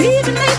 believe in me.